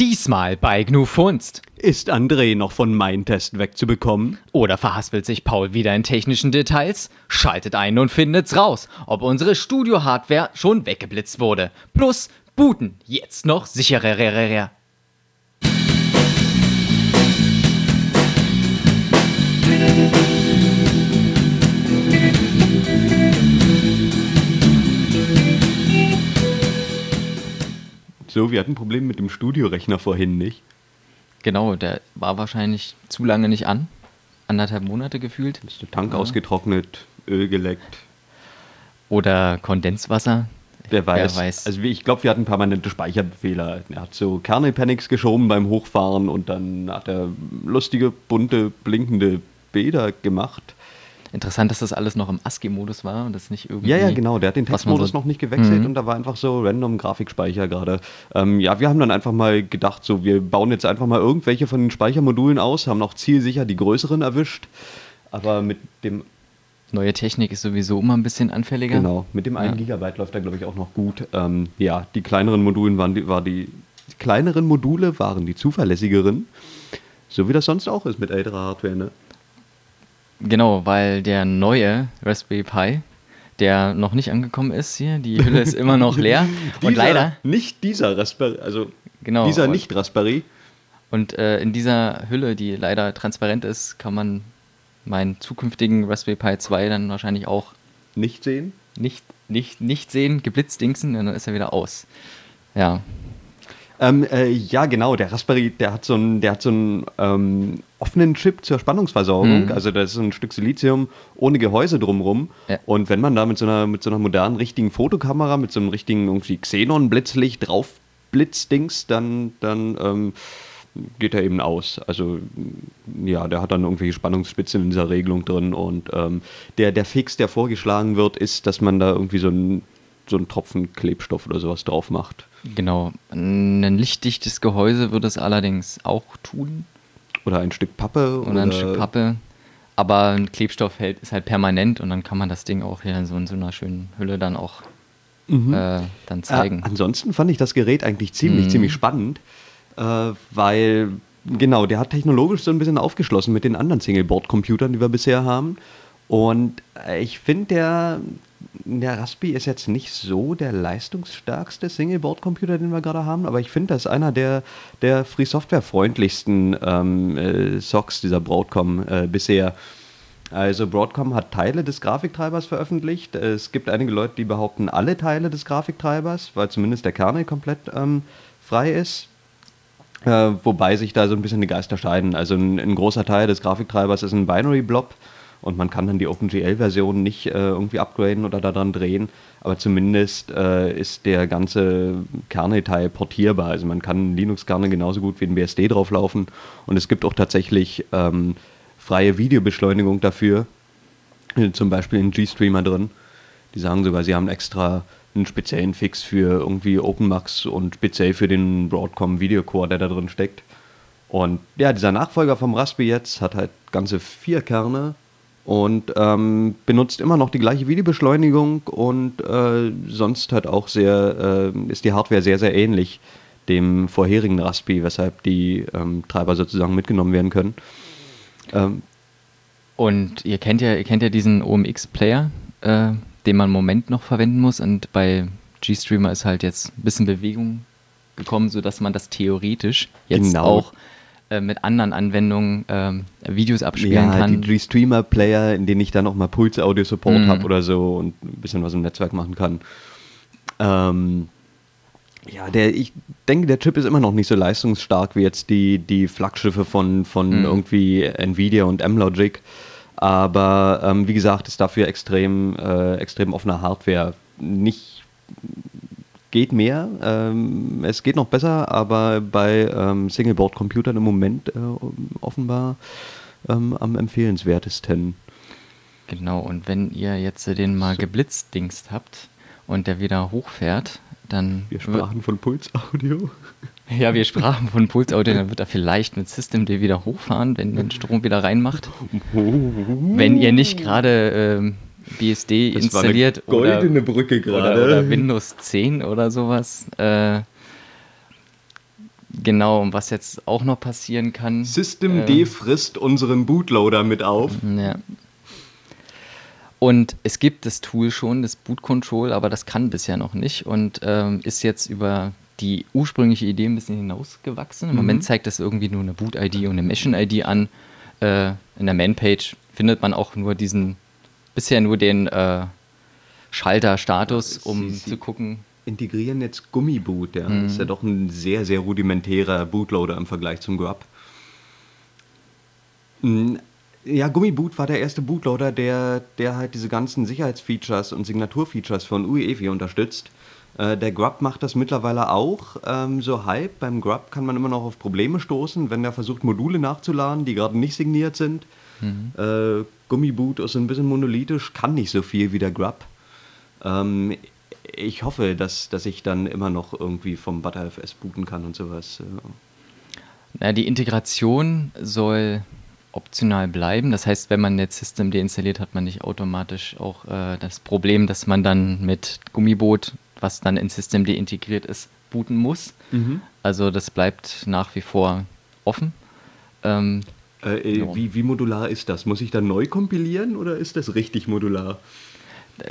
Diesmal bei GNU Funst. Ist André noch von Mindtest wegzubekommen? Oder verhaspelt sich Paul wieder in technischen Details? Schaltet ein und findet's raus, ob unsere Studio-Hardware schon weggeblitzt wurde. Plus Booten jetzt noch sicherer. So, wir hatten ein Problem mit dem Studiorechner vorhin, nicht? Genau, der war wahrscheinlich zu lange nicht an. Anderthalb Monate gefühlt. Ist der Tank ausgetrocknet, Öl geleckt. Oder Kondenswasser. Wer weiß. Wer weiß. Also ich glaube, wir hatten permanente Speicherfehler. Er hat so Kernel-Panics geschoben beim Hochfahren und dann hat er lustige, bunte, blinkende Bilder gemacht. Interessant, dass das alles noch im ASCII-Modus war und das nicht irgendwie. Ja, ja, genau. Der hat den Textmodus so- noch nicht gewechselt Mhm. und da war einfach so random Grafikspeicher gerade. Ähm, ja, wir haben dann einfach mal gedacht, so wir bauen jetzt einfach mal irgendwelche von den Speichermodulen aus, haben noch zielsicher die größeren erwischt, aber mit dem Neue Technik ist sowieso immer ein bisschen anfälliger. genau mit dem 1 Ja. Gigabyte läuft da glaube ich auch noch gut. Ähm, ja, die kleineren Modulen waren die, war die, die kleineren Module waren die zuverlässigeren, so wie das sonst auch ist mit älterer Hardware. Ne? Genau, weil der neue Raspberry Pi, der noch nicht angekommen ist hier, die Hülle ist immer noch leer. und Dieser- leider, nicht dieser Raspberry, also Genau, dieser und- nicht Raspberry. und äh, in dieser Hülle, die leider transparent ist, kann man meinen zukünftigen Raspberry Pi 2 dann wahrscheinlich auch Nicht sehen. nicht, nicht, nicht sehen, geblitzdingsen, und dann ist er wieder aus. Ja, Ähm, äh, ja, genau. Der Raspberry, der hat so einen, der hat so einen ähm, offenen Chip zur Spannungsversorgung. Mhm. Also das ist ein Stück Silizium ohne Gehäuse drumrum. Ja. Und wenn man da mit so einer mit so einer modernen richtigen Fotokamera, mit so einem richtigen irgendwie Xenon-Blitzlicht drauf blitzdings, dann dann ähm, geht er eben aus. Also ja, der hat dann irgendwelche Spannungsspitzen in dieser Regelung drin und ähm, der der Fix, der vorgeschlagen wird, ist, dass man da irgendwie so einen so einen Tropfen Klebstoff oder sowas drauf macht. genau. Ein lichtdichtes Gehäuse würde es allerdings auch tun. Oder ein Stück Pappe. Oder ein Stück Pappe. Aber ein Klebstoff hält, ist halt permanent und dann kann man das Ding auch hier in so, in so einer schönen Hülle dann auch Mhm. äh, dann zeigen. Äh, ansonsten fand ich das Gerät eigentlich ziemlich, Mhm. ziemlich spannend, äh, weil, genau, der hat technologisch so ein bisschen aufgeschlossen mit den anderen Singleboard-Computern, die wir bisher haben. Und äh, ich finde, der, der Raspi ist jetzt nicht so der leistungsstärkste Singleboard-Computer, den wir gerade haben, aber ich finde, das ist einer der, der Free-Software-freundlichsten ähm, äh, Socks dieser Broadcom äh, bisher. Also Broadcom hat Teile des Grafiktreibers veröffentlicht. Es gibt einige Leute, die behaupten alle Teile des Grafiktreibers, weil zumindest der Kernel komplett ähm, frei ist. Äh, wobei sich da so ein bisschen die Geister scheiden. Also ein, ein großer Teil des Grafiktreibers ist ein Binary-Blob und man kann dann die OpenGL-Version nicht äh, irgendwie upgraden oder daran drehen. Aber zumindest äh, ist der ganze Kernel-Teil portierbar. Also man kann Linux-Kernel genauso gut wie ein BSD drauflaufen. Und es gibt auch tatsächlich ähm, freie Videobeschleunigung dafür. Äh, Zum Beispiel in GStreamer drin. Die sagen sogar, sie haben extra einen speziellen Fix für irgendwie OpenMax und speziell für den Broadcom Videocore, der da drin steckt. Und ja, dieser Nachfolger vom Raspberry jetzt hat halt ganze vier Kerne und ähm, benutzt immer noch die gleiche Videobeschleunigung und äh, sonst halt auch sehr, äh, ist die Hardware sehr, sehr ähnlich dem vorherigen Raspberry, weshalb die ähm, Treiber sozusagen mitgenommen werden können. Ähm, Und ihr kennt ja, ihr kennt ja diesen OMX-Player, äh, den man im Moment noch verwenden muss. Und bei GStreamer ist halt jetzt ein bisschen Bewegung gekommen, sodass man das theoretisch jetzt Genau. auch äh, mit anderen Anwendungen ähm, Videos abspielen ja, kann. die Streamer-Player, in denen ich dann auch mal Puls-Audio-Support Mhm. habe oder so und ein bisschen was im Netzwerk machen kann. Ähm, ja, der, ich denke, der Chip ist immer noch nicht so leistungsstark wie jetzt die, die Flaggschiffe von, von Mhm. irgendwie Nvidia und M-Logic. Aber ähm, wie gesagt, ist dafür extrem, äh, extrem offener Hardware. Nicht geht mehr, ähm, es geht noch besser, aber bei ähm, Singleboard-Computern im Moment äh, offenbar ähm, am empfehlenswertesten. Genau, und wenn ihr jetzt den mal geblitzdingst habt und der wieder hochfährt, dann. Wir sprachen von Pulsaudio. Ja, wir sprachen von Pulsaudio, dann wird er vielleicht mit Systemd wieder hochfahren, wenn den Strom wieder reinmacht. Wenn ihr nicht gerade ähm, BSD Das installiert goldene oder, Brücke oder, gerade. oder Windows 10 oder sowas. Äh, Genau, und was jetzt auch noch passieren kann. Systemd äh, frisst unseren Bootloader mit auf. Ja. Und es gibt das Tool schon, das Boot Control, aber das kann bisher noch nicht und ähm, ist jetzt über die ursprüngliche Idee ein bisschen hinausgewachsen. Im mhm. Moment zeigt das irgendwie nur eine Boot-ID und eine Mission-ID an. Äh, in der Man-Page findet man auch nur diesen, bisher nur den äh, Schalter-Status, um Sie, Sie zu gucken. Integrieren jetzt Gummiboot, ja. Mhm. Das ist ja doch ein sehr, sehr rudimentärer Bootloader im Vergleich zum Grub. Hm, ja, Gummiboot war der erste Bootloader, der, der halt diese ganzen Sicherheitsfeatures und Signaturfeatures von UEFI unterstützt. Äh, der Grub macht das mittlerweile auch ähm, so halb. Beim Grub kann man immer noch auf Probleme stoßen, wenn er versucht, Module nachzuladen, die gerade nicht signiert sind. Mhm. Äh, Gummiboot ist ein bisschen monolithisch, kann nicht so viel wie der Grub. Ähm, ich hoffe, dass, dass ich dann immer noch irgendwie vom ButterFS booten kann und sowas. Na, die Integration soll optional bleiben. Das heißt, wenn man jetzt System deinstalliert, hat man nicht automatisch auch äh, das Problem, dass man dann mit Gummiboot, was dann in System integriert ist, booten muss. Mhm. Also das bleibt nach wie vor offen. Ähm, äh, äh, wie, wie modular ist das? Muss ich dann neu kompilieren oder ist das richtig modular?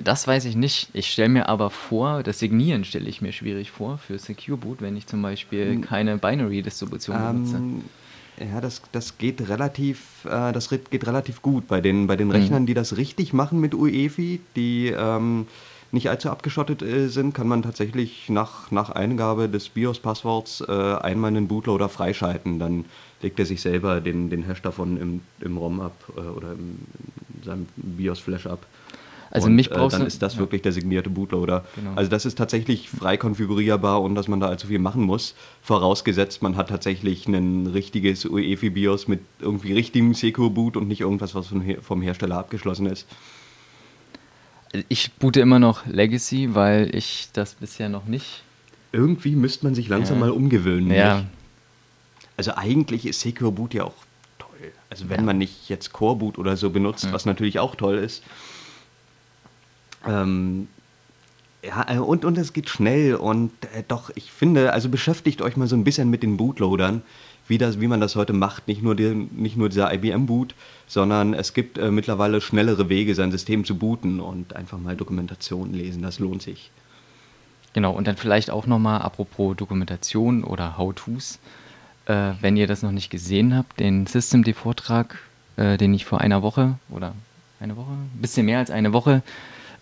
Das weiß ich nicht. Ich stelle mir aber vor, das Signieren stelle ich mir schwierig vor für Secure Boot, wenn ich zum Beispiel hm. keine Binary-Distribution ähm, benutze. Ja, das, das geht relativ, äh, das geht relativ gut bei den, bei den mhm. Rechnern, die das richtig machen mit UEFI, die ähm, nicht allzu abgeschottet äh, sind, kann man tatsächlich nach, nach Eingabe des BIOS-Passworts äh, einmal einen Bootloader freischalten. Dann legt er sich selber den, den Hash davon im, im ROM ab äh, oder im, in seinem BIOS-Flash ab. Also und, mich äh, brauchst äh, dann ist das ja. wirklich der signierte Bootloader. Genau. Also das ist tatsächlich frei konfigurierbar und dass man da allzu viel machen muss. Vorausgesetzt, man hat tatsächlich ein richtiges UEFI BIOS mit irgendwie richtigem Secure Boot und nicht irgendwas, was vom Hersteller abgeschlossen ist. Ich boote immer noch Legacy, weil ich das bisher noch nicht. Irgendwie müsste man sich langsam ja. mal umgewöhnen. Ja. Nicht? Also eigentlich ist Secure Boot ja auch toll. Also wenn ja. man nicht jetzt Core Boot oder so benutzt, was natürlich auch toll ist, ähm, ja, äh, und, und es geht schnell und äh, doch, ich finde, also beschäftigt euch mal so ein bisschen mit den Bootloadern, wie, das, wie man das heute macht. Nicht nur, die, nicht nur dieser IBM-Boot, sondern es gibt äh, mittlerweile schnellere Wege, sein System zu booten und einfach mal Dokumentation lesen, das lohnt sich. Genau, und dann vielleicht auch nochmal, apropos Dokumentation oder How-Tos, äh, wenn ihr das noch nicht gesehen habt, den Systemd-Vortrag, äh, den ich vor einer Woche oder eine Woche, ein bisschen mehr als eine Woche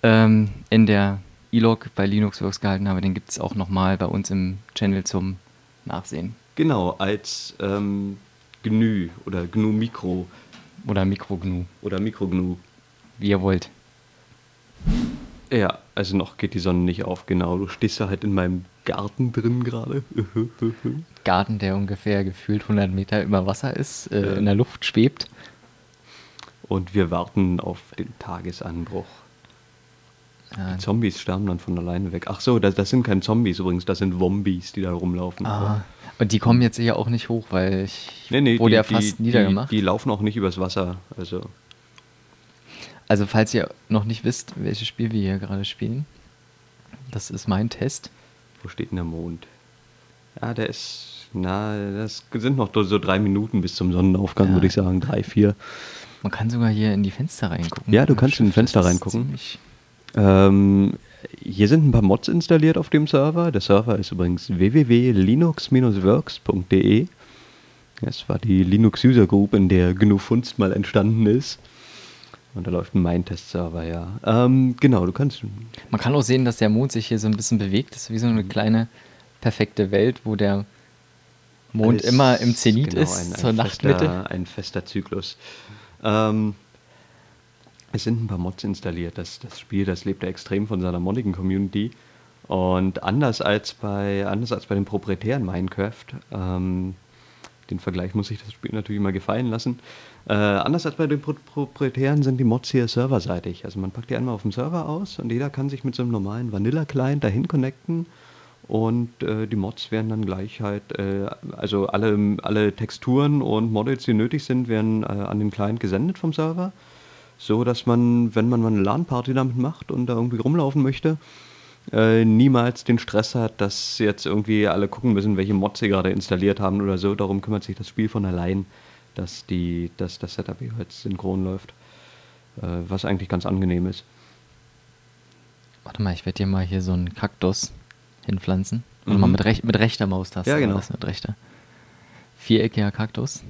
ähm, in der E-Log bei Linuxworks gehalten habe, den gibt es auch nochmal bei uns im Channel zum Nachsehen. Genau, als ähm, GNU oder GNU Mikro. Oder Mikro GNU. Oder Mikro GNU. Wie ihr wollt. Ja, also noch geht die Sonne nicht auf, genau. Du stehst da halt in meinem Garten drin gerade. Garten, der ungefähr gefühlt 100 Meter über Wasser ist, äh, ja. in der Luft schwebt. Und wir warten auf den Tagesanbruch. Die Zombies sterben dann von alleine weg. Ach so, das, das sind keine Zombies übrigens, das sind Wombies, die da rumlaufen. Ah. Und die kommen jetzt sicher auch nicht hoch, weil ich nee, nee, wurde die, ja fast die, niedergemacht. Die, die, laufen auch nicht übers Wasser. Also. also falls ihr noch nicht wisst, welches Spiel wir hier gerade spielen, das ist mein Test. Wo steht denn der Mond? Ja, der ist, na, das sind noch so drei Minuten bis zum Sonnenaufgang, ja. würde ich sagen, drei, vier. Man kann sogar hier in die Fenster reingucken. Ja, du kannst in die Fenster reingucken. Ziemlich ähm, hier sind ein paar Mods installiert auf dem Server. Der Server ist übrigens www.linux-works.de. Das war die Linux User Group, in der GNU Funst mal entstanden ist. Und da läuft ein Main-Test-Server, ja. Ähm, genau, du kannst. Man kann auch sehen, dass der Mond sich hier so ein bisschen bewegt. Das ist wie so eine kleine perfekte Welt, wo der Mond Alles, immer im Zenit genau, ist, ein, ein zur fester, Nachtmitte. Ein fester Zyklus. Ähm, es sind ein paar Mods installiert. Das, das Spiel, das lebt ja extrem von seiner modding Community. Und anders als bei, anders als bei den proprietären Minecraft, ähm, den Vergleich muss ich das Spiel natürlich mal gefallen lassen. Äh, anders als bei den Pro proprietären sind die Mods hier serverseitig. Also man packt die einmal auf dem Server aus und jeder kann sich mit so einem normalen Vanilla-Client dahin connecten und äh, die Mods werden dann gleich halt, äh, also alle, alle Texturen und Models, die nötig sind, werden äh, an den Client gesendet vom Server so dass man, wenn man mal eine LAN-Party damit macht und da irgendwie rumlaufen möchte, äh, niemals den Stress hat, dass jetzt irgendwie alle gucken müssen, welche Mods sie gerade installiert haben oder so. Darum kümmert sich das Spiel von allein, dass, die, dass das Setup jeweils synchron läuft. Äh, was eigentlich ganz angenehm ist. Warte mal, ich werde dir mal hier so einen Kaktus hinpflanzen. Mhm. mal mit, rech mit rechter Maustaste. Ja, genau. Das mit rechter. Viereckiger Kaktus.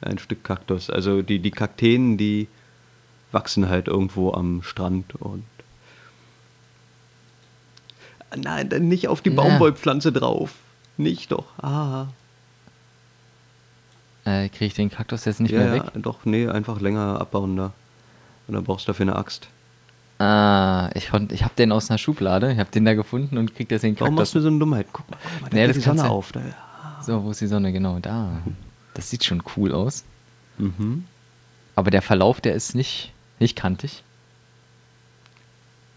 Ein Stück Kaktus. Also die, die Kakteen, die wachsen halt irgendwo am Strand und. Nein, dann nicht auf die Ja. Baumwollpflanze drauf. Nicht doch. Ah. Äh, Kriege ich den Kaktus jetzt nicht ja, mehr ja, weg? doch, nee, einfach länger abbauen da. Und dann brauchst du dafür eine Axt. Ah, ich, konnt- ich habe den aus einer Schublade. Ich habe den da gefunden und krieg jetzt den Warum machst Kaktus. du so eine Dummheit? Guck mal, guck mal da Nee, das die Sonne auf. Da. So, wo ist die Sonne? Genau, da. Das sieht schon cool aus. Mhm. Aber der Verlauf, der ist nicht, nicht kantig.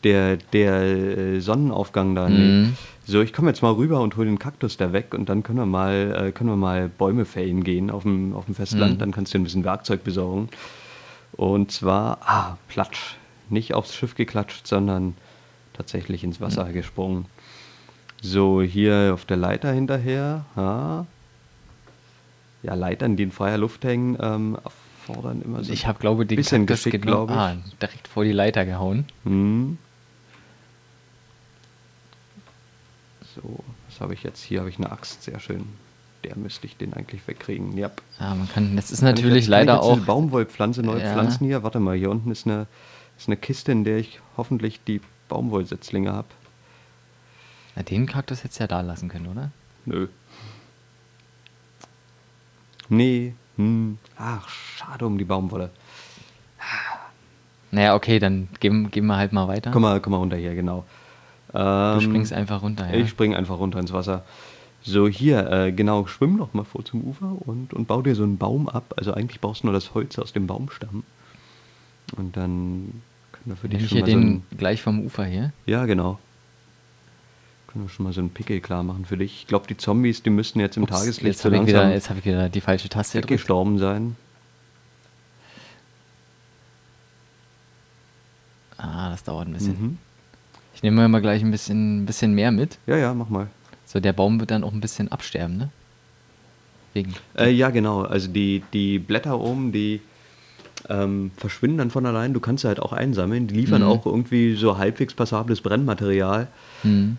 Der, der äh, Sonnenaufgang da. Nee. Mhm. So, ich komme jetzt mal rüber und hole den Kaktus da weg und dann können wir mal, äh, können wir mal Bäume fällen gehen auf dem, auf dem Festland. Mhm. Dann kannst du dir ein bisschen Werkzeug besorgen. Und zwar, ah, Platsch. Nicht aufs Schiff geklatscht, sondern tatsächlich ins Wasser gesprungen. So, hier auf der Leiter hinterher. Ha. Ja, Leitern, die in freier Luft hängen, ähm, erfordern immer so Ich habe, glaube den bisschen Kaktus Geschick, genau ich. ah, direkt vor die Leiter gehauen. Hm. So, was habe ich jetzt? Hier habe ich eine Axt, sehr schön. Der müsste ich den eigentlich wegkriegen. Ja. Ja, man kann, das ist ich natürlich jetzt- ich leider auch. Baumwollpflanze neu Ja. pflanzen hier. Warte mal, hier unten ist eine, ist eine Kiste, in der ich hoffentlich die Baumwollsetzlinge habe. Na, den Kaktus hättest du ja da lassen können, oder? Nö. Nee. Hm. Ach, schade um die Baumwolle. Naja, okay, dann gehen, gehen wir halt mal weiter. Komm mal, komm mal runter hier, genau. du Ähm, springst einfach runter, ja. Ich springe einfach runter ins Wasser. So, hier, äh, genau, schwimm doch mal vor zum Ufer und, und bau dir so einen Baum ab. Also eigentlich brauchst du nur das Holz aus dem Baumstamm. Und dann können wir für Nehme dich ich schon hier mal so den einen, gleich vom Ufer hier. Ja, genau. Können wir schon mal so einen Pickel klar machen für dich. Ich glaube, die Zombies, die müssten jetzt im Ups, Tageslicht jetzt so habe ich, wieder- langsam jetzt hab ich wieder die falsche Taste weggestorben sein. Ah, das dauert ein bisschen. Mhm. Ich nehme mir mal gleich ein bisschen, ein bisschen mehr mit. Ja, ja, mach mal. So, der Baum wird dann auch ein bisschen absterben, ne? Wegen. Äh, ja, genau. Also die, die Blätter oben, die ähm, verschwinden dann von allein. Du kannst sie halt auch einsammeln. Die liefern Mhm. auch irgendwie so halbwegs passables Brennmaterial. Hm.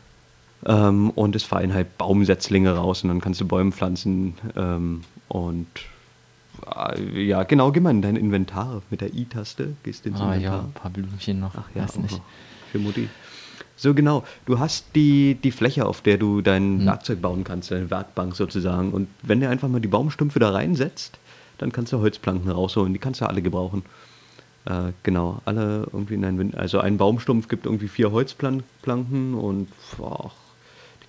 Ähm, und es fallen halt Baumsetzlinge raus und dann kannst du Bäume pflanzen. Ähm, und äh, ja, genau, geh mal in dein Inventar mit der I-Taste. Gehst ins Ah, Inventar. ja, ein paar Blümchen noch. Ach ja, weiß auch nicht. Für Mutti. So genau. Du hast die, die Fläche, auf der du dein Hm. Werkzeug bauen kannst, deine Werkbank sozusagen. Und wenn du einfach mal die Baumstümpfe da reinsetzt, dann kannst du Holzplanken rausholen. Die kannst du alle gebrauchen. Äh, genau, alle irgendwie in ein, also ein Baumstumpf gibt irgendwie vier Holzplanken und boah,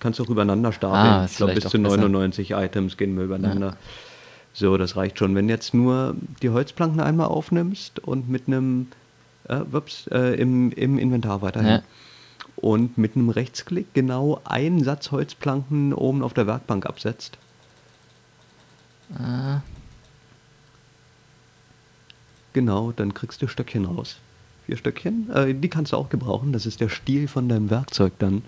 kannst du auch übereinander stapeln. Ah, ich glaube, bis zu auch besser. 99 Items gehen wir übereinander. So, das reicht schon. Wenn jetzt nur die Holzplanken einmal aufnimmst und mit einem äh, ups, äh, im, im Inventar weiterhin. Ja. Und mit einem Rechtsklick genau einen Satz Holzplanken oben auf der Werkbank absetzt. Ah, Genau, dann kriegst du Stöckchen raus. Vier Stöckchen. Äh, die kannst du auch gebrauchen. Das ist der Stiel von deinem Werkzeug dann.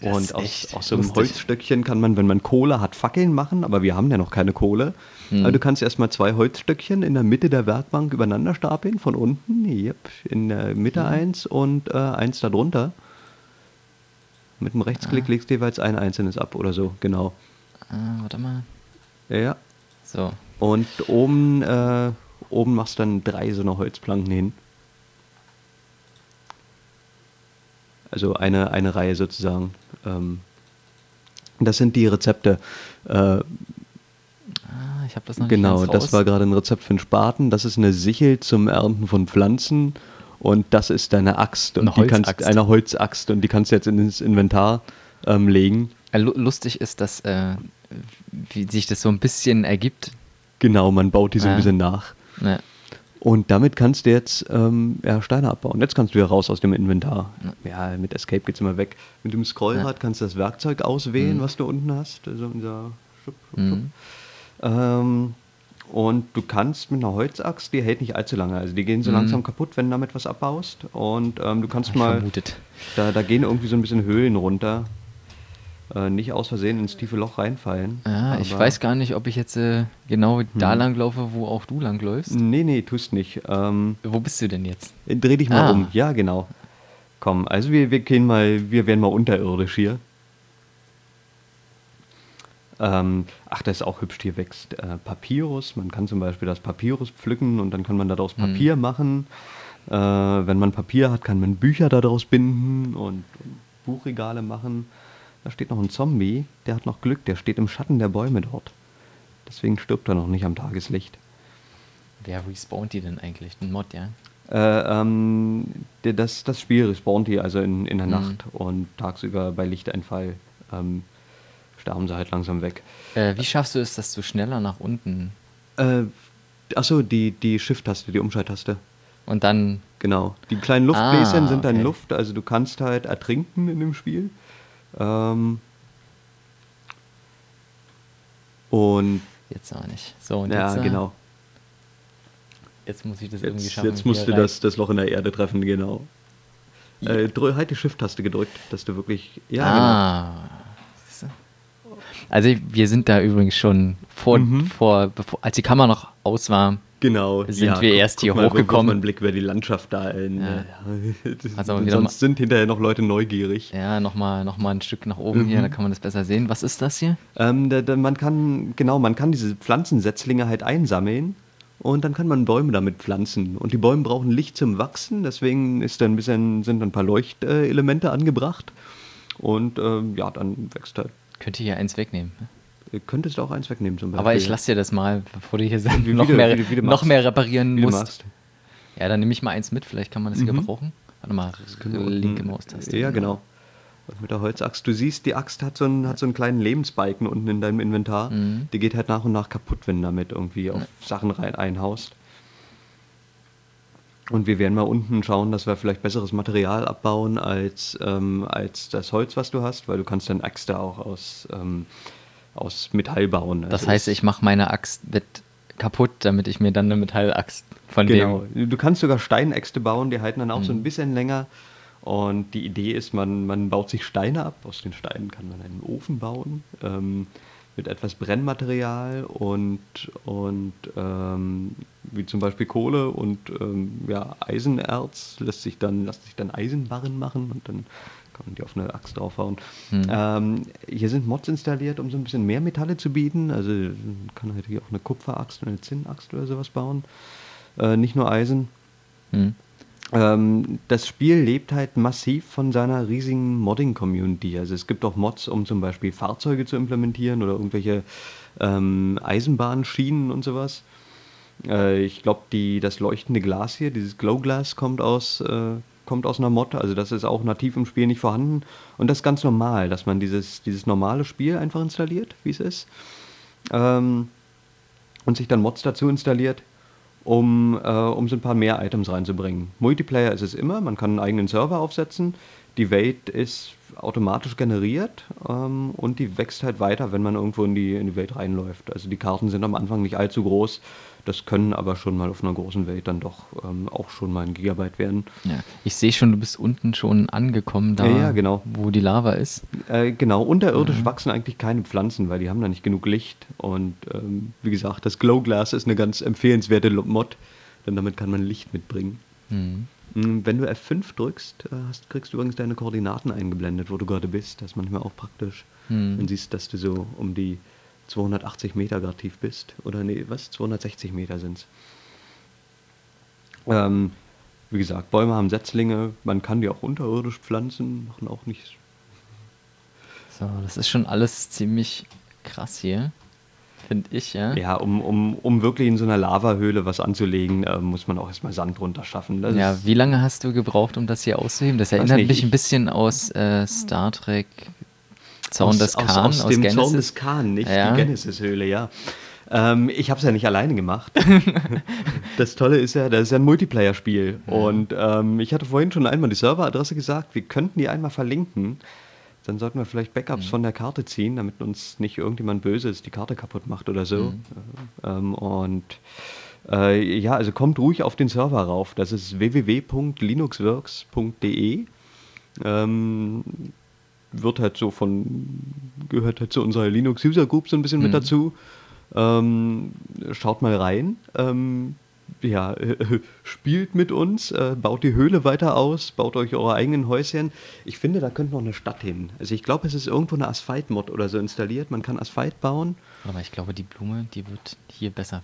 Das Und aus, aus so einem lustig. Holzstöckchen kann man, wenn man Kohle hat, Fackeln machen, aber wir haben ja noch keine Kohle. Hm. Also du kannst erstmal zwei Holzstöckchen in der Mitte der Werkbank übereinander stapeln, von unten, yep, in der Mitte Hm. eins und äh, eins darunter. Mit dem Rechtsklick Ah. legst du jeweils ein einzelnes ab oder so, genau. ah, warte mal. Ja, ja. So. Und oben, äh, oben machst du dann drei so eine Holzplanken hin. Also eine, eine Reihe sozusagen. Ähm, das sind die Rezepte. Äh, Ah, ich habe das noch genau, nicht ganz das war gerade ein Rezept für einen Spaten. Das ist eine Sichel zum Ernten von Pflanzen. Und das ist deine Axt. Und Eine die kannst, Holzaxt. eine Holzaxt. Und die kannst du jetzt ins Inventar ähm, legen. Äh, lu- Lustig ist, dass äh, wie sich das so ein bisschen ergibt. Genau, man baut die so ein Ja. bisschen nach. Ne, Und damit kannst du jetzt ähm, ja, Steine abbauen. Jetzt kannst du wieder raus aus dem Inventar. Ja, mit Escape geht's immer weg. Mit dem Scrollrad kannst du das Werkzeug auswählen, Mhm. was du unten hast. Also unser Schub, Schub, Schub. Mhm. Ähm, Und du kannst mit einer Holzaxt, die hält nicht allzu lange. Also die gehen so Mhm. langsam kaputt, wenn du damit was abbaust. Und ähm, du kannst ich mal. vermutet. Da, da gehen irgendwie so ein bisschen Höhlen runter. Äh, nicht aus Versehen ins tiefe Loch reinfallen. Ja, ich Aber- weiß gar nicht, ob ich jetzt äh, genau da lang laufe, wo auch du lang läufst. Nee, nee, tust nicht. Ähm, Wo bist du denn jetzt? dreh dich mal Ah. um. Ja, genau. Komm, also wir, wir gehen mal, wir werden mal unterirdisch hier. Ähm, ach, das ist auch hübsch, hier wächst äh, Papyrus. Man kann zum Beispiel das Papyrus pflücken und dann kann man daraus Mhm. Papier machen. Äh, wenn man Papier hat, kann man Bücher daraus binden und, und Buchregale machen. Da steht noch ein Zombie, der hat noch Glück, der steht im Schatten der Bäume dort. Deswegen stirbt er noch nicht am Tageslicht. Wer respawnt die denn eigentlich? Ein Mod, ja? Äh, ähm, das, das Spiel respawnt die also in, in der Mhm. Nacht und tagsüber bei Lichteinfall ähm, sterben sie halt langsam weg. Äh, wie schaffst du es, dass du schneller nach unten Äh, achso, die, die Shift-Taste, die Umschalttaste. und dann. Genau. Die kleinen Luftbläschen Ah, sind dann okay. Luft, also du kannst halt ertrinken in dem Spiel. Ähm, und Jetzt auch nicht. So, und ja, jetzt, äh, genau. jetzt muss ich das irgendwie Jetzt, schaffen. jetzt musst du das, das Loch in der Erde treffen, genau. Äh, drü- halt die Shift-Taste gedrückt, dass du wirklich. Ja, genau. ah. Siehste? Also wir sind da übrigens schon vor, Mhm. vor bevor, als die Kamera noch aus war, Genau. Sind wir erst hier mal, wirf hochgekommen. mal einen Blick über die Landschaft da. In, Ja. Also sonst sind hinterher noch Leute neugierig. ja, nochmal noch mal ein Stück nach oben hier, Mhm. da kann man das besser sehen. Was ist das hier? Ähm, da, da, man kann, genau, man kann diese Pflanzensetzlinge halt einsammeln und dann kann man Bäume damit pflanzen. Und die Bäume brauchen Licht zum Wachsen, deswegen ist da ein bisschen, sind ein paar Leuchtelemente angebracht. Und ähm, ja, dann wächst halt. Könnte hier eins wegnehmen. Ihr könntest auch eins wegnehmen zum Beispiel. Aber ich lasse dir das mal, bevor du hier Wie- noch, du- mehr, du- wie du noch mehr reparieren du musst. machst. Ja, dann nehme ich mal eins mit, vielleicht kann man das hier Mhm. gebrauchen. Warte mal, linke Maustaste. Ja, genau. Und mit der Holzaxt. Du siehst, die Axt hat so einen, hat so einen kleinen Lebensbalken unten in deinem Inventar. Mhm. Die geht halt nach und nach kaputt, wenn du damit irgendwie auf Sachen rein einhaust. Und wir werden mal unten schauen, dass wir vielleicht besseres Material abbauen als, ähm, als das Holz, was du hast, weil du kannst dann Äxte auch aus, ähm, aus Metall bauen. Das Also heißt, ich mache meine Axt mit kaputt, damit ich mir dann eine Metallaxt von Genau. dem... Du kannst sogar Steinäxte bauen, die halten dann auch so ein Mhm. bisschen länger. Und die Idee ist, man, man baut sich Steine ab. Aus den Steinen kann man einen Ofen bauen. Ähm, mit etwas Brennmaterial und, und ähm, wie zum Beispiel Kohle und ähm, ja, Eisenerz lässt sich dann, lässt sich dann Eisenbarren machen und dann kann man die auf eine Axt draufhauen. Hm. Ähm, hier sind Mods installiert, um so ein bisschen mehr Metalle zu bieten. Also man kann halt hier auch eine Kupferaxt und eine Zinnaxt oder sowas bauen. Äh, nicht nur Eisen. Hm. Ähm, das Spiel lebt halt massiv von seiner riesigen Modding-Community. Also es gibt auch Mods, um zum Beispiel Fahrzeuge zu implementieren oder irgendwelche ähm, Eisenbahnschienen und sowas. Äh, ich glaube, das leuchtende Glas hier, dieses Glow Glass, kommt aus, äh, kommt aus einer Mod. Also das ist auch nativ im Spiel nicht vorhanden. Und das ist ganz normal, dass man dieses, dieses normale Spiel einfach installiert, wie es ist. Ähm, und sich dann Mods dazu installiert, um, äh, um so ein paar mehr Items reinzubringen. Multiplayer ist es immer, man kann einen eigenen Server aufsetzen, die Welt ist automatisch generiert ähm, und die wächst halt weiter, wenn man irgendwo in die, in die Welt reinläuft. Also die Karten sind am Anfang nicht allzu groß, das können aber schon mal auf einer großen Welt dann doch ähm, auch schon mal ein Gigabyte werden. Ja. Ich sehe schon, du bist unten schon angekommen, da Ja, ja, genau. wo die Lava ist. Äh, genau, unterirdisch wachsen eigentlich keine Pflanzen, weil die haben da nicht genug Licht. Und ähm, wie gesagt, das Glow Glass ist eine ganz empfehlenswerte Mod, denn damit kann man Licht mitbringen. Hm. Mm, Wenn du F5 drückst, äh, hast, kriegst du übrigens deine Koordinaten eingeblendet, wo du gerade bist. Das ist manchmal auch praktisch. Hm. Dann siehst dass du so um die 280 Meter gerade tief bist. Oder nee, was? 260 Meter sind's. Ähm, wie gesagt, Bäume haben Setzlinge, man kann die auch unterirdisch pflanzen, machen auch nicht. So, das ist schon alles ziemlich krass hier. Finde ich, ja. Ja, um, um, um wirklich in so einer Lavahöhle was anzulegen, äh, muss man auch erstmal Sand runter schaffen. Das Ja, wie lange hast du gebraucht, um das hier auszuheben? Das erinnert nicht, mich ich- ein bisschen aus äh, Star Trek Zaun aus, des aus, Khan, aus, dem Genesis. Zaun des Khan, nicht Ja. die Genesis-Höhle, ja. Ähm, ich habe es ja nicht alleine gemacht. das Tolle ist ja, das ist ja ein Multiplayer-Spiel. Und ähm, ich hatte vorhin schon einmal die Serveradresse gesagt, wir könnten die einmal verlinken. dann sollten wir vielleicht Backups Mhm. von der Karte ziehen, damit uns nicht irgendjemand Böses die Karte kaputt macht oder so. Mhm. Ähm, und äh, ja, also kommt ruhig auf den Server rauf. Das ist www.linuxworks.de. Ähm, wird halt so von, gehört halt zu unserer Linux User Group so ein bisschen mit Mhm. dazu. Ähm, schaut mal rein. Ähm, ja, spielt mit uns, äh, baut die Höhle weiter aus, baut euch eure eigenen Häuschen. Ich finde, da könnte noch eine Stadt hin. Also ich glaube, es ist irgendwo eine Asphalt-Mod oder so installiert. Man kann Asphalt bauen. Aber ich glaube, die Blume, die wird hier besser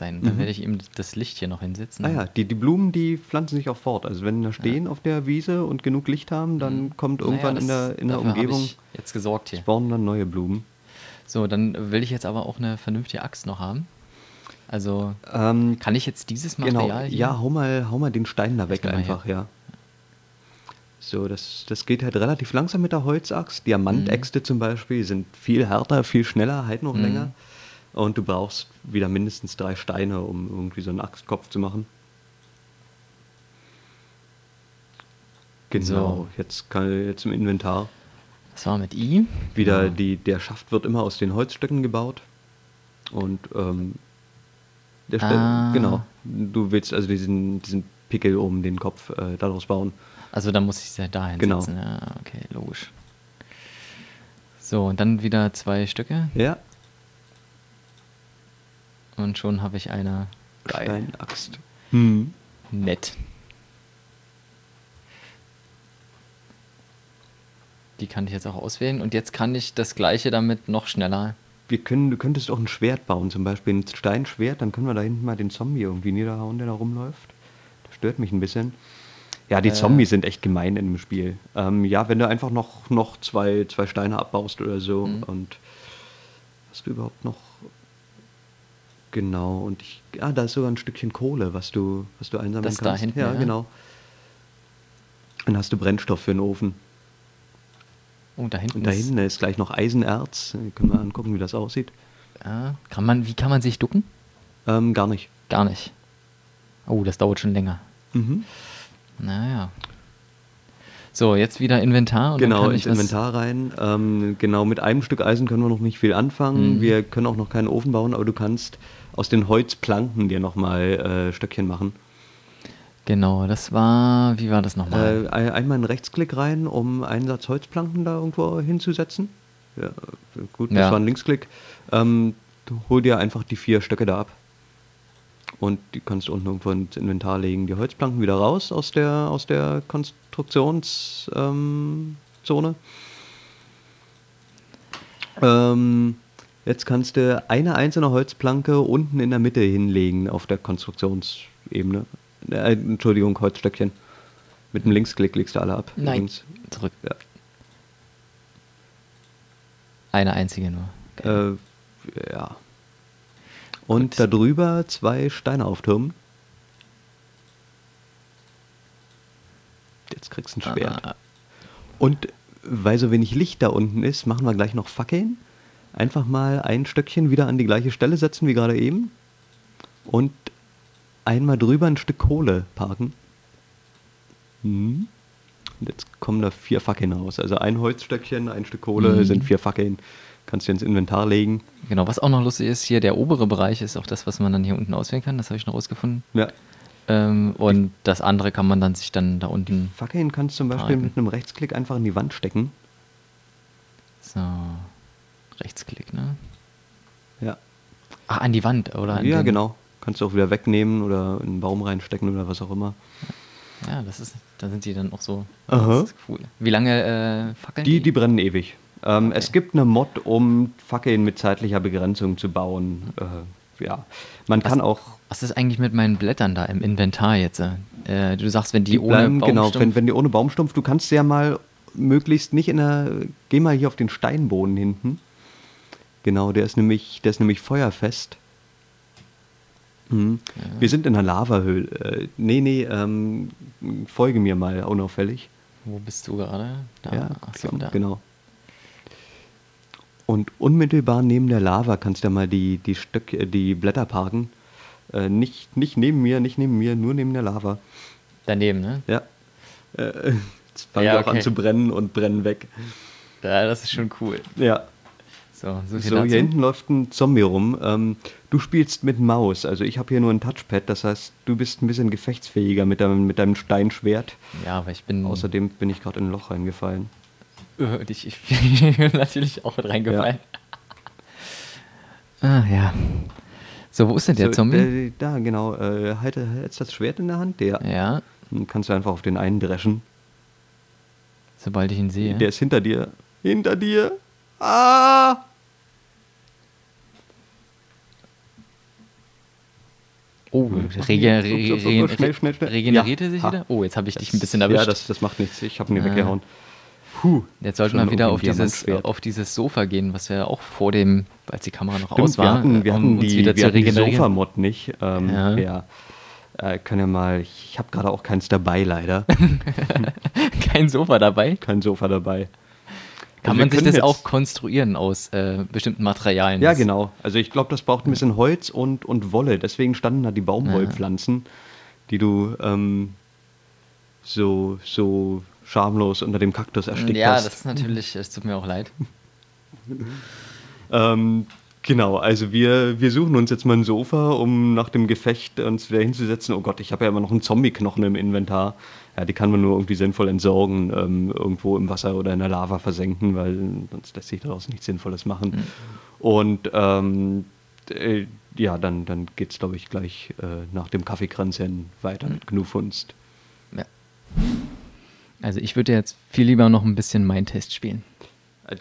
sein. Da Mhm. werde ich eben das Licht hier noch hinsetzen. Ah ja, die, die Blumen, die pflanzen sich auch fort. Also wenn da stehen auf der Wiese und genug Licht haben, dann Mhm. kommt irgendwann Naja, in der, in der Umgebung, jetzt gesorgt hier. spawnen dann neue Blumen. So, dann will ich jetzt aber auch eine vernünftige Axt noch haben. Also, Ähm, kann ich jetzt dieses genau, Material hier? ja, hau mal, hau mal den Stein da weg einfach, ja. So, das, das geht halt relativ langsam mit der Holzaxt. Diamantäxte zum Beispiel sind viel härter, viel schneller, halten noch Mhm. länger. Und du brauchst wieder mindestens drei Steine, um irgendwie so einen Axtkopf zu machen. Genau, So. jetzt, kann, jetzt im Inventar. Das war mit I. Wieder Ja. die, der Schaft wird immer aus den Holzstöcken gebaut. Und ähm, der Ste- Ah. genau, du willst also diesen, diesen Pickel um den Kopf äh, daraus bauen. Also, dann muss ich sie da Genau. hinsetzen. Ja, okay, logisch. So, und dann wieder zwei Stücke. Ja, Und schon habe ich eine. Geil. Steinaxt. Hm. Nett. Die kann ich jetzt auch auswählen. Und jetzt kann ich das gleiche damit noch schneller. Wir können, du könntest auch ein Schwert bauen, zum Beispiel ein Steinschwert, dann können wir da hinten mal den Zombie irgendwie niederhauen, der da rumläuft. Das stört mich ein bisschen. Ja, die Äh. Zombies sind echt gemein in dem Spiel. Ähm, ja, wenn du einfach noch, noch zwei, zwei Steine abbaust oder so Mhm. und hast du überhaupt noch. Genau, und ich. Ah, da ist sogar ein Stückchen Kohle, was du, was du einsammeln Das da kannst. hinten, ja, ja? genau. Dann hast du Brennstoff für den Ofen. Oh, da hinten Und da ist- hinten ist gleich noch Eisenerz. Können wir angucken, wie das aussieht. Ja, kann man, wie kann man sich ducken? Ähm, gar nicht. Gar nicht. Oh, das dauert schon länger. Mhm. Naja. So, jetzt wieder Inventar. Und genau, ins Inventar rein. Ähm, genau, mit einem Stück Eisen können wir noch nicht viel anfangen. Mhm. Wir können auch noch keinen Ofen bauen, aber du kannst aus den Holzplanken dir nochmal äh, Stöckchen machen. Genau, das war, wie war das nochmal? Äh, ein- einmal einen Rechtsklick rein, um einen Satz Holzplanken da irgendwo hinzusetzen. Ja, gut, das Ja. war ein Linksklick. Ähm, du hol dir einfach die vier Stöcke da ab. Und die kannst du unten irgendwo ins Inventar legen. Die Holzplanken wieder raus aus der, aus der Konstruktionszone. Ähm, ähm, jetzt kannst du eine einzelne Holzplanke unten in der Mitte hinlegen auf der Konstruktionsebene. Äh, Entschuldigung, Holzstöckchen. Mit dem Linksklick legst du alle ab. Nein, übrigens. zurück. Ja. Eine einzige nur. Okay. Äh, ja. Und Gut. darüber zwei Steine auftürmen. Jetzt kriegst du ein Schwert. Ah, Und weil so wenig Licht da unten ist, machen wir gleich noch Fackeln. Einfach mal ein Stöckchen wieder an die gleiche Stelle setzen wie gerade eben. Und einmal drüber ein Stück Kohle parken. Hm. Und jetzt kommen da vier Fackeln raus. Also ein Holzstöckchen, ein Stück Kohle Mhm. sind vier Fackeln. Kannst du ins Inventar legen. Genau, was auch noch lustig ist, hier der obere Bereich ist auch das, was man dann hier unten auswählen kann. Das habe ich noch rausgefunden. Ja. Ähm, und das andere kann man dann sich dann da unten. Fackeln kannst du zum Beispiel Parken. mit einem Rechtsklick einfach in die Wand stecken. So. Rechtsklick, ne? Ja. Ach, an die Wand, oder? An Ja, genau. Kannst du auch wieder wegnehmen oder in einen Baum reinstecken oder was auch immer. Ja, das ist, da sind die dann auch so. Aha. Das ist cool. Wie lange äh, fackeln Die, die brennen ewig. Ähm, Okay. Es gibt eine Mod, um Fackeln mit zeitlicher Begrenzung zu bauen. Äh, ja, man Was- kann auch. Was ist eigentlich mit meinen Blättern da im Inventar jetzt? Äh, du sagst, wenn die, Die ohne bleiben, genau, Baumstumpf- wenn, wenn die ohne Baumstumpf, du kannst ja mal möglichst nicht in der. Geh mal hier auf den Steinboden hinten. Genau, der ist nämlich, der ist nämlich feuerfest. Mhm. Ja. Wir sind in einer Lavahöhle. Äh, nee, nee, ähm, folge mir mal unauffällig. Wo bist du gerade? Da. Ja, so, genau, da. genau. Und unmittelbar neben der Lava kannst du ja mal die, die, Stöcke, die Blätter parken. Äh, nicht, nicht neben mir, nicht neben mir, nur neben der Lava. Daneben, ne? Ja. Äh, Jetzt fangen Ja, die auch an okay. zu brennen und brennen weg. Ja, das ist schon cool. Ja. So, so So, hier hinten läuft ein Zombie rum. Ähm, du spielst mit Maus. Also ich habe hier nur ein Touchpad. Das heißt, du bist ein bisschen gefechtsfähiger mit deinem, mit deinem Steinschwert. Ja, aber ich bin. Außerdem bin ich gerade in ein Loch reingefallen. Äh, ich, ich bin natürlich auch mit reingefallen. Ah, ja. So, wo ist denn der so, Zombie? äh, da, genau. Äh, halte jetzt das Schwert in der Hand. Der. ja, Dann kannst du einfach auf den einen dreschen. sobald ich ihn sehe. Der ist hinter dir. Hinter dir. Ah! Oh, Ups, rege ups, re ups, ups, re ups, schnell, schnell, schnell. regeneriert Ja. er sich wieder? Oh, jetzt habe ich dich ein bisschen erwischt. Ja, das, das macht nichts. Ich habe ihn Ah. weggehauen. Puh. Jetzt sollten wir wieder auf dieses, auf dieses Sofa gehen, was wir auch vor dem, als die Kamera noch Stimmt, aus war, wir hatten, wir um hatten uns die, wieder wir hatten die. Sofa-Mod nicht. Ähm, Ja. ja. Äh, können ja mal, ich habe gerade auch keins dabei, leider. Kein Sofa dabei. Kein Sofa dabei. Kann Also man sich das auch konstruieren aus äh, bestimmten Materialien? Ja, genau. Also ich glaube, das braucht ein bisschen Holz und, und Wolle. Deswegen standen da die Baumwollpflanzen, die du ähm, so, so schamlos unter dem Kaktus erstickt Ja, hast. das ist natürlich, es tut mir auch leid. Ähm, genau, also wir, wir suchen uns jetzt mal ein Sofa, um nach dem Gefecht uns wieder hinzusetzen. Oh Gott, ich habe ja immer noch einen Zombie-Knochen im Inventar. Ja, die kann man nur irgendwie sinnvoll entsorgen, ähm, irgendwo im Wasser oder in der Lava versenken, weil sonst lässt sich daraus nichts Sinnvolles machen. Und ähm, äh, ja, dann, dann geht es, glaube ich, gleich äh, nach dem Kaffeekränzchen weiter mit Gnufunst. Ja. Also ich würde jetzt viel lieber noch ein bisschen mein Test spielen.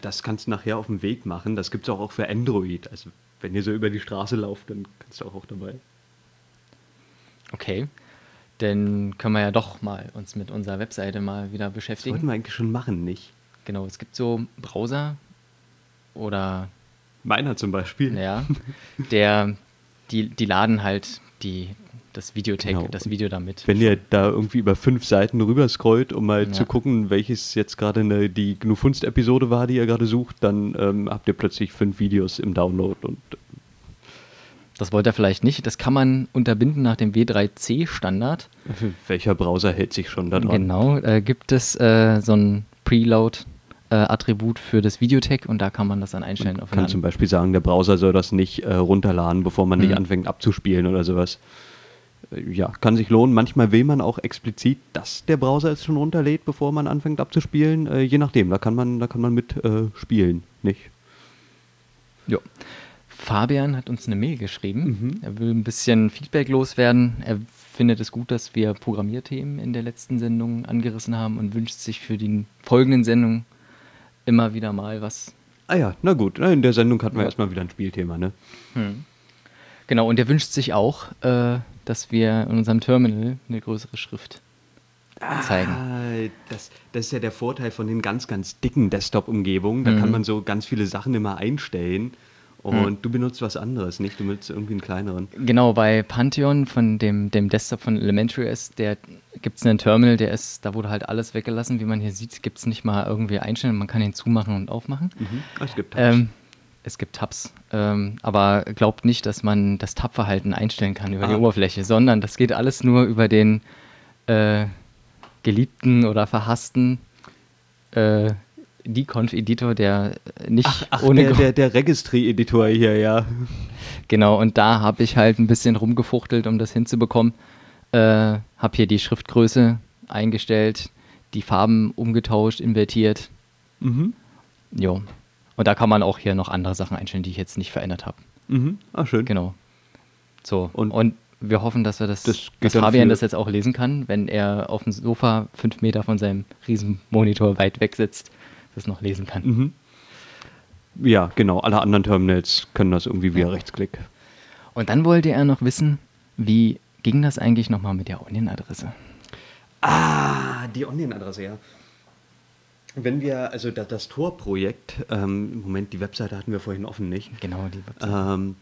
Das kannst du nachher auf dem Weg machen. Das gibt es auch, auch für Android. Also wenn ihr so über die Straße lauft, dann kannst du auch, auch dabei. Okay. Dann können wir ja doch mal uns mit unserer Webseite mal wieder Das beschäftigen. wollten wir eigentlich schon machen, nicht? Genau, es gibt so Browser oder Meiner zum Beispiel. ja, der die, die laden halt die das Videotag, Genau. das Video damit. Wenn ihr da irgendwie über fünf Seiten rüber scrollt, um mal Ja. zu gucken, welches jetzt gerade eine, die Gnufunst-Episode war, die ihr gerade sucht, dann ähm, habt ihr plötzlich fünf Videos im Download und Das wollte er vielleicht nicht. Das kann man unterbinden nach dem W3C-Standard. äh, welcher Browser hält sich schon da dran? Genau, äh, gibt es äh, so ein Preload-Attribut für das Videotag und da kann man das dann einstellen. auf Kann zum Beispiel sagen, der Browser soll das nicht äh, runterladen, bevor man nicht Mhm. anfängt abzuspielen oder sowas. Ja, kann sich lohnen. Manchmal will man auch explizit, dass der Browser es schon runterlädt, bevor man anfängt abzuspielen. Äh, je nachdem, da kann man, da kann man mit äh, spielen, nicht? Jo. Fabian hat uns eine Mail geschrieben. Mhm. Er will ein bisschen Feedback loswerden. Er findet es gut, dass wir Programmierthemen in der letzten Sendung angerissen haben und wünscht sich für die folgenden Sendungen immer wieder mal was. Ah ja, na gut. In der Sendung hatten wir Ja. erstmal wieder ein Spielthema, ne? Genau, und er wünscht sich auch, äh, dass wir in unserem Terminal eine größere Schrift zeigen. Ah, das, das ist ja der Vorteil von den ganz, ganz dicken Desktop-Umgebungen. Da kann Mhm. man so ganz viele Sachen immer einstellen. Und du benutzt was anderes, nicht? Du benutzt irgendwie einen kleineren. Genau, bei Pantheon von dem, dem Desktop von Elementary OS, der gibt es einen Terminal, der ist, da wurde halt alles weggelassen. Wie man hier sieht, gibt es nicht mal irgendwie Einstellungen. Man kann ihn zumachen und aufmachen. Mhm. Ah, Es gibt Tabs. Ähm, es gibt Tabs, ähm, aber glaubt nicht, dass man das Tab-Verhalten einstellen kann über die Ah. Oberfläche, sondern das geht alles nur über den äh, geliebten oder verhassten äh, Deconf-Editor, der nicht Ach, ohne der, der, der Registry-Editor hier, ja. Genau, und da habe ich halt ein bisschen rumgefuchtelt, um das hinzubekommen. Äh, habe hier die Schriftgröße eingestellt, die Farben umgetauscht, invertiert. Mhm. Jo. Und da kann man auch hier noch andere Sachen einstellen, die ich jetzt nicht verändert habe. Mhm. Ah, schön. Genau. So. Und- Und, wir hoffen, dass wir das, Das dass Fabian für- das jetzt auch lesen kann, wenn er auf dem Sofa fünf Meter von seinem Riesenmonitor weit weg sitzt, das noch lesen kann. Mhm. Ja, genau. Alle anderen Terminals können das irgendwie via Rechtsklick. Und dann wollte er noch wissen, wie ging das eigentlich nochmal mit der Onion-Adresse? Ah, die Onion-Adresse, ja. Wenn wir, also das, das Tor-Projekt, ähm, Moment, die Webseite hatten wir vorhin offen, nicht? Genau, die Website. Ähm,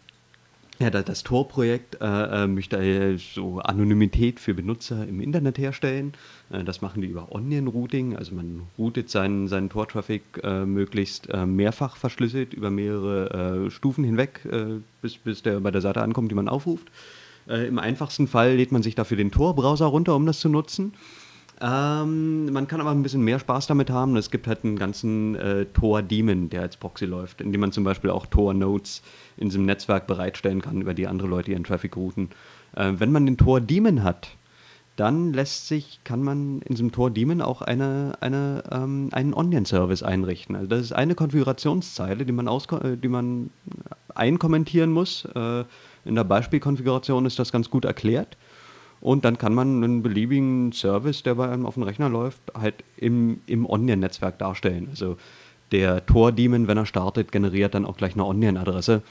ja, da- das Tor-Projekt äh, äh, möchte so Anonymität für Benutzer im Internet herstellen. Äh, das machen die über Onion-Routing. Also man routet seinen, seinen Tor-Traffic äh, möglichst äh, mehrfach verschlüsselt über mehrere äh, Stufen hinweg, bis, bis der bei der Seite ankommt, die man aufruft. Im einfachsten Fall lädt man sich dafür den Tor-Browser runter, um das zu nutzen. Ähm, man kann aber ein bisschen mehr Spaß damit haben. Es gibt halt einen ganzen äh, Tor-Daemon, der als Proxy läuft, in dem man zum Beispiel auch Tor-Nodes in diesem Netzwerk bereitstellen kann, über die andere Leute ihren Traffic routen. Äh, wenn man den Tor-Daemon hat, dann lässt sich, kann man in diesem Tor-Daemon auch eine, eine, ähm, einen Onion-Service einrichten. Also das ist eine Konfigurationszeile, die man, aus, äh, die man einkommentieren muss. Äh, in der Beispielkonfiguration ist das ganz gut erklärt. Und dann kann man einen beliebigen Service, der bei einem auf dem Rechner läuft, halt im, im Onion-Netzwerk darstellen. Also der Tor-Daemon, wenn er startet, generiert dann auch gleich eine Onion-Adresse.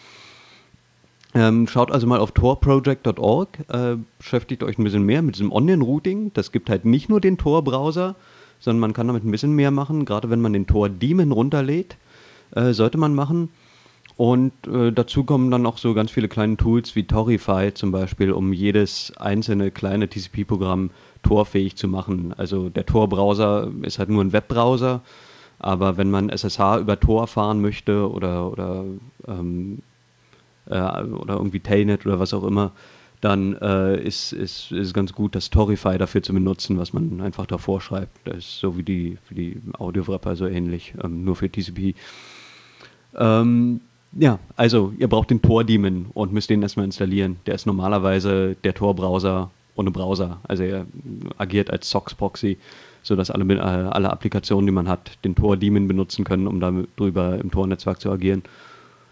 Ähm, schaut also mal auf torproject.org, äh, beschäftigt euch ein bisschen mehr mit diesem Onion-Routing. Das gibt halt nicht nur den Tor-Browser, sondern man kann damit ein bisschen mehr machen. Gerade wenn man den Tor-Daemon runterlädt, äh, sollte man machen. Und äh, dazu kommen dann auch so ganz viele kleine Tools wie Torify zum Beispiel, um jedes einzelne kleine TCP-Programm torfähig zu machen. Also der Tor-Browser ist halt nur ein Webbrowser, aber wenn man SSH über Tor fahren möchte oder, oder, ähm, äh, oder irgendwie Telnet oder was auch immer, dann äh, ist es ist, ist ganz gut, das Torify dafür zu benutzen, was man einfach davor schreibt. Das ist so wie die, wie die Audio-Wrapper so ähnlich, ähm, nur für TCP. Ähm, ja, also ihr braucht den Tor-Daemon und müsst den erstmal installieren. Der ist normalerweise der Tor-Browser ohne Browser. Also er agiert als SOX-Proxy, sodass alle, äh, alle Applikationen, die man hat, den Tor-Daemon benutzen können, um darüber im Tor-Netzwerk zu agieren.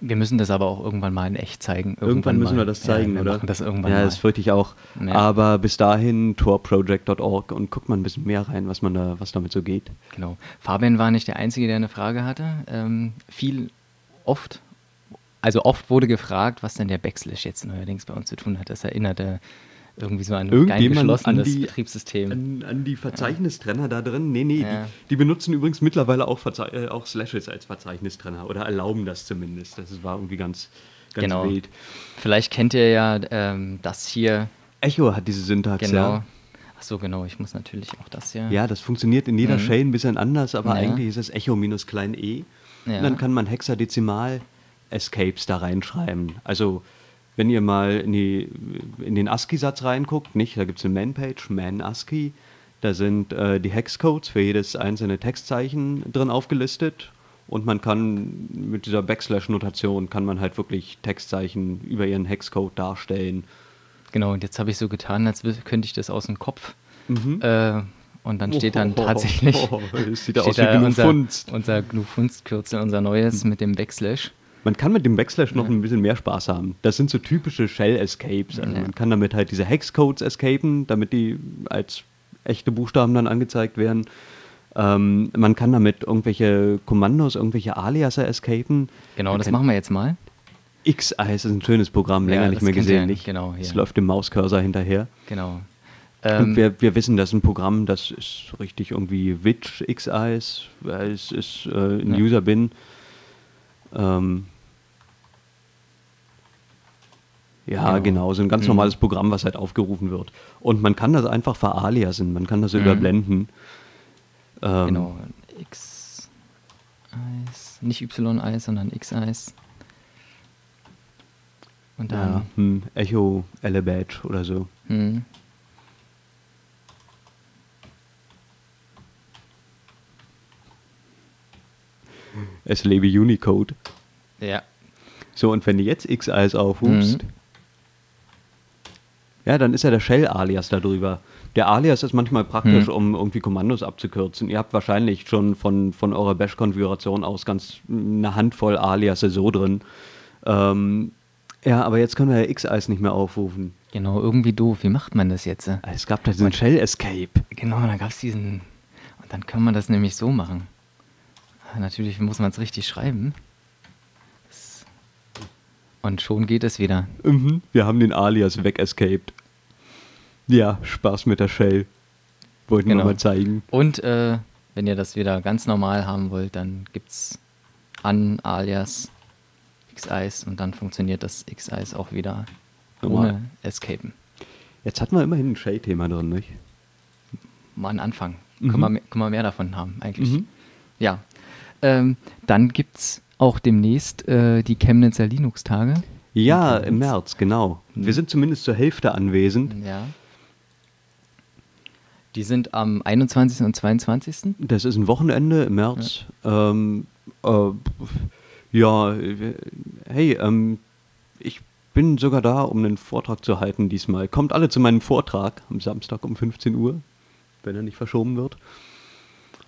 Wir müssen das aber auch irgendwann mal in echt zeigen. Irgendwann, irgendwann müssen mal. wir das zeigen, ja, wir oder? Machen das irgendwann ja, mal. das fürchte ich auch. Ja. Aber bis dahin torproject.org und guckt mal ein bisschen mehr rein, was man da, was damit so geht. Genau. Fabian war nicht der Einzige, der eine Frage hatte. Ähm, viel oft also oft wurde gefragt, was denn der Backslash jetzt neuerdings bei uns zu tun hat. Das erinnerte irgendwie so an ein geschlossenes die, Betriebssystem. An, an, die Verzeichnistrenner da drin. Nee, nee, ja. die, die, benutzen übrigens mittlerweile auch, Verze äh, auch Slashes als Verzeichnistrenner oder erlauben das zumindest. Das war irgendwie ganz, ganz genau. wild. Vielleicht kennt ihr ja ähm, das hier. Echo hat diese Syntax, genau. ja. Ach so, genau, ich muss natürlich auch das hier. Ja, das funktioniert in jeder mhm. Shell ein bisschen anders, aber ja. eigentlich ist es Echo minus klein e. Ja. Und dann kann man hexadezimal Escapes da reinschreiben. Also wenn ihr mal in, die, in den ASCII-Satz reinguckt, nicht, da gibt es eine Man-Page, Man-ASCII, da sind äh, die Hexcodes für jedes einzelne Textzeichen drin aufgelistet und man kann mit dieser Backslash-Notation kann man halt wirklich Textzeichen über ihren Hexcode darstellen. Genau, und jetzt habe ich so getan, als könnte ich das aus dem Kopf. Mhm. Äh, und dann steht dann tatsächlich oh, oh, oh, sieht aus wie unser, unser GNU-Funst-Kürzel, unser neues mit dem Backslash. Man kann mit dem Backslash noch ein bisschen mehr Spaß haben. Das sind so typische Shell-Escapes. Also man kann damit halt diese Hexcodes escapen, damit die als echte Buchstaben dann angezeigt werden. Ähm, man kann damit irgendwelche Kommandos, irgendwelche Aliaser escapen. Genau, man das machen wir jetzt mal. X-Eyes ist ein schönes Programm, länger ja, nicht mehr gesehen. Nicht. Genau, es läuft dem Mauscursor hinterher. Genau. Ähm, wir, wir, wissen, das ist ein Programm, das ist richtig irgendwie Witch X-Eyes. Es ist äh, ein ja. User-Bin. Ähm, Ja, genau. genau. So ein ganz mhm. normales Programm, was halt aufgerufen wird. Und man kann das einfach veraliasen, man kann das mhm. überblenden. Ähm, genau. X Eis, nicht Y Eis, sondern X Eis. Und dann ja, hm, Echo Elebadge oder so. Mhm. Es lebe Unicode. Ja. So, und wenn du jetzt X-Eis aufrufst, mhm. Ja, dann ist ja der Shell-Alias darüber. Der Alias ist manchmal praktisch, hm. um irgendwie Kommandos abzukürzen. Ihr habt wahrscheinlich schon von, von eurer Bash-Konfiguration aus ganz eine Handvoll Aliasse so drin. Ähm, ja, aber jetzt können wir ja X-Eis nicht mehr aufrufen. Genau, irgendwie doof. Wie macht man das jetzt? Es gab da diesen Shell-Escape. Genau, dann gab es diesen. Und dann kann man das nämlich so machen. Natürlich muss man es richtig schreiben. Und schon geht es wieder. Mhm. Wir haben den Alias wegescaped. Ja, Spaß mit der Shell. Wollten genau. wir mal zeigen. Und äh, wenn ihr das wieder ganz normal haben wollt, dann gibt es an Alias X-Eis und dann funktioniert das X-Eis auch wieder normal. ohne Escapen. Jetzt hatten wir immerhin ein Shell-Thema drin, nicht? Mal ein Anfang. Mhm. Können, wir, können wir mehr davon haben, eigentlich. Mhm. Ja. Ähm, dann gibt es auch demnächst äh, die Chemnitzer Linux-Tage. Ja, im März, genau. Mhm. Wir sind zumindest zur Hälfte anwesend. Ja. Die sind am 21. und 22. Das ist ein Wochenende im März. Ja, ähm, äh, ja hey, ähm, ich bin sogar da, um einen Vortrag zu halten diesmal. Kommt alle zu meinem Vortrag am Samstag um 15 Uhr, wenn er nicht verschoben wird.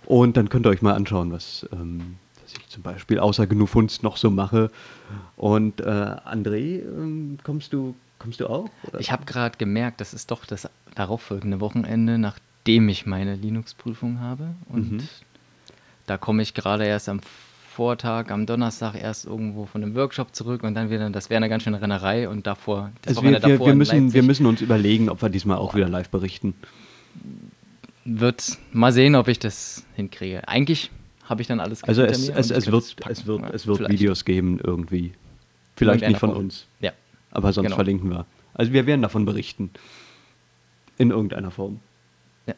Und dann könnt ihr euch mal anschauen, was, ähm, was ich zum Beispiel außer genug Funst noch so mache. Und äh, André, ähm, kommst du kommst du auch? Oder? Ich habe gerade gemerkt, das ist doch das darauffolgende Wochenende, nachdem ich meine Linux-Prüfung habe. Und mhm. da komme ich gerade erst am Vortag, am Donnerstag erst irgendwo von einem Workshop zurück und dann wieder, das wäre eine ganz schöne Rennerei und davor, das also wir, wir, davor wir, müssen, wir müssen uns überlegen, ob wir diesmal auch wieder live berichten. Wird mal sehen, ob ich das hinkriege. Eigentlich habe ich dann alles Also es, es, es, wird, es wird, es wird Videos geben irgendwie. Vielleicht nicht von uns. Ja. Aber sonst genau. verlinken wir. Also wir werden davon berichten. In irgendeiner Form. Ja.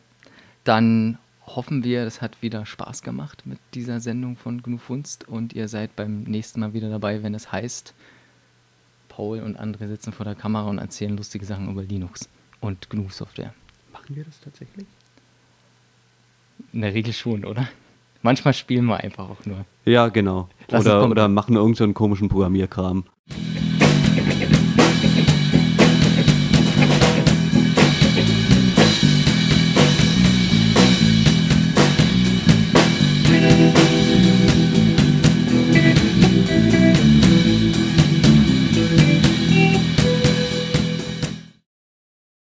Dann hoffen wir, es hat wieder Spaß gemacht mit dieser Sendung von GNU Funst und ihr seid beim nächsten Mal wieder dabei, wenn es heißt, Paul und andere sitzen vor der Kamera und erzählen lustige Sachen über Linux und GNU-Software. Machen wir das tatsächlich? In der Regel schon, oder? Manchmal spielen wir einfach auch nur. Ja, genau. oder, oder machen irgendeinen so komischen Programmierkram.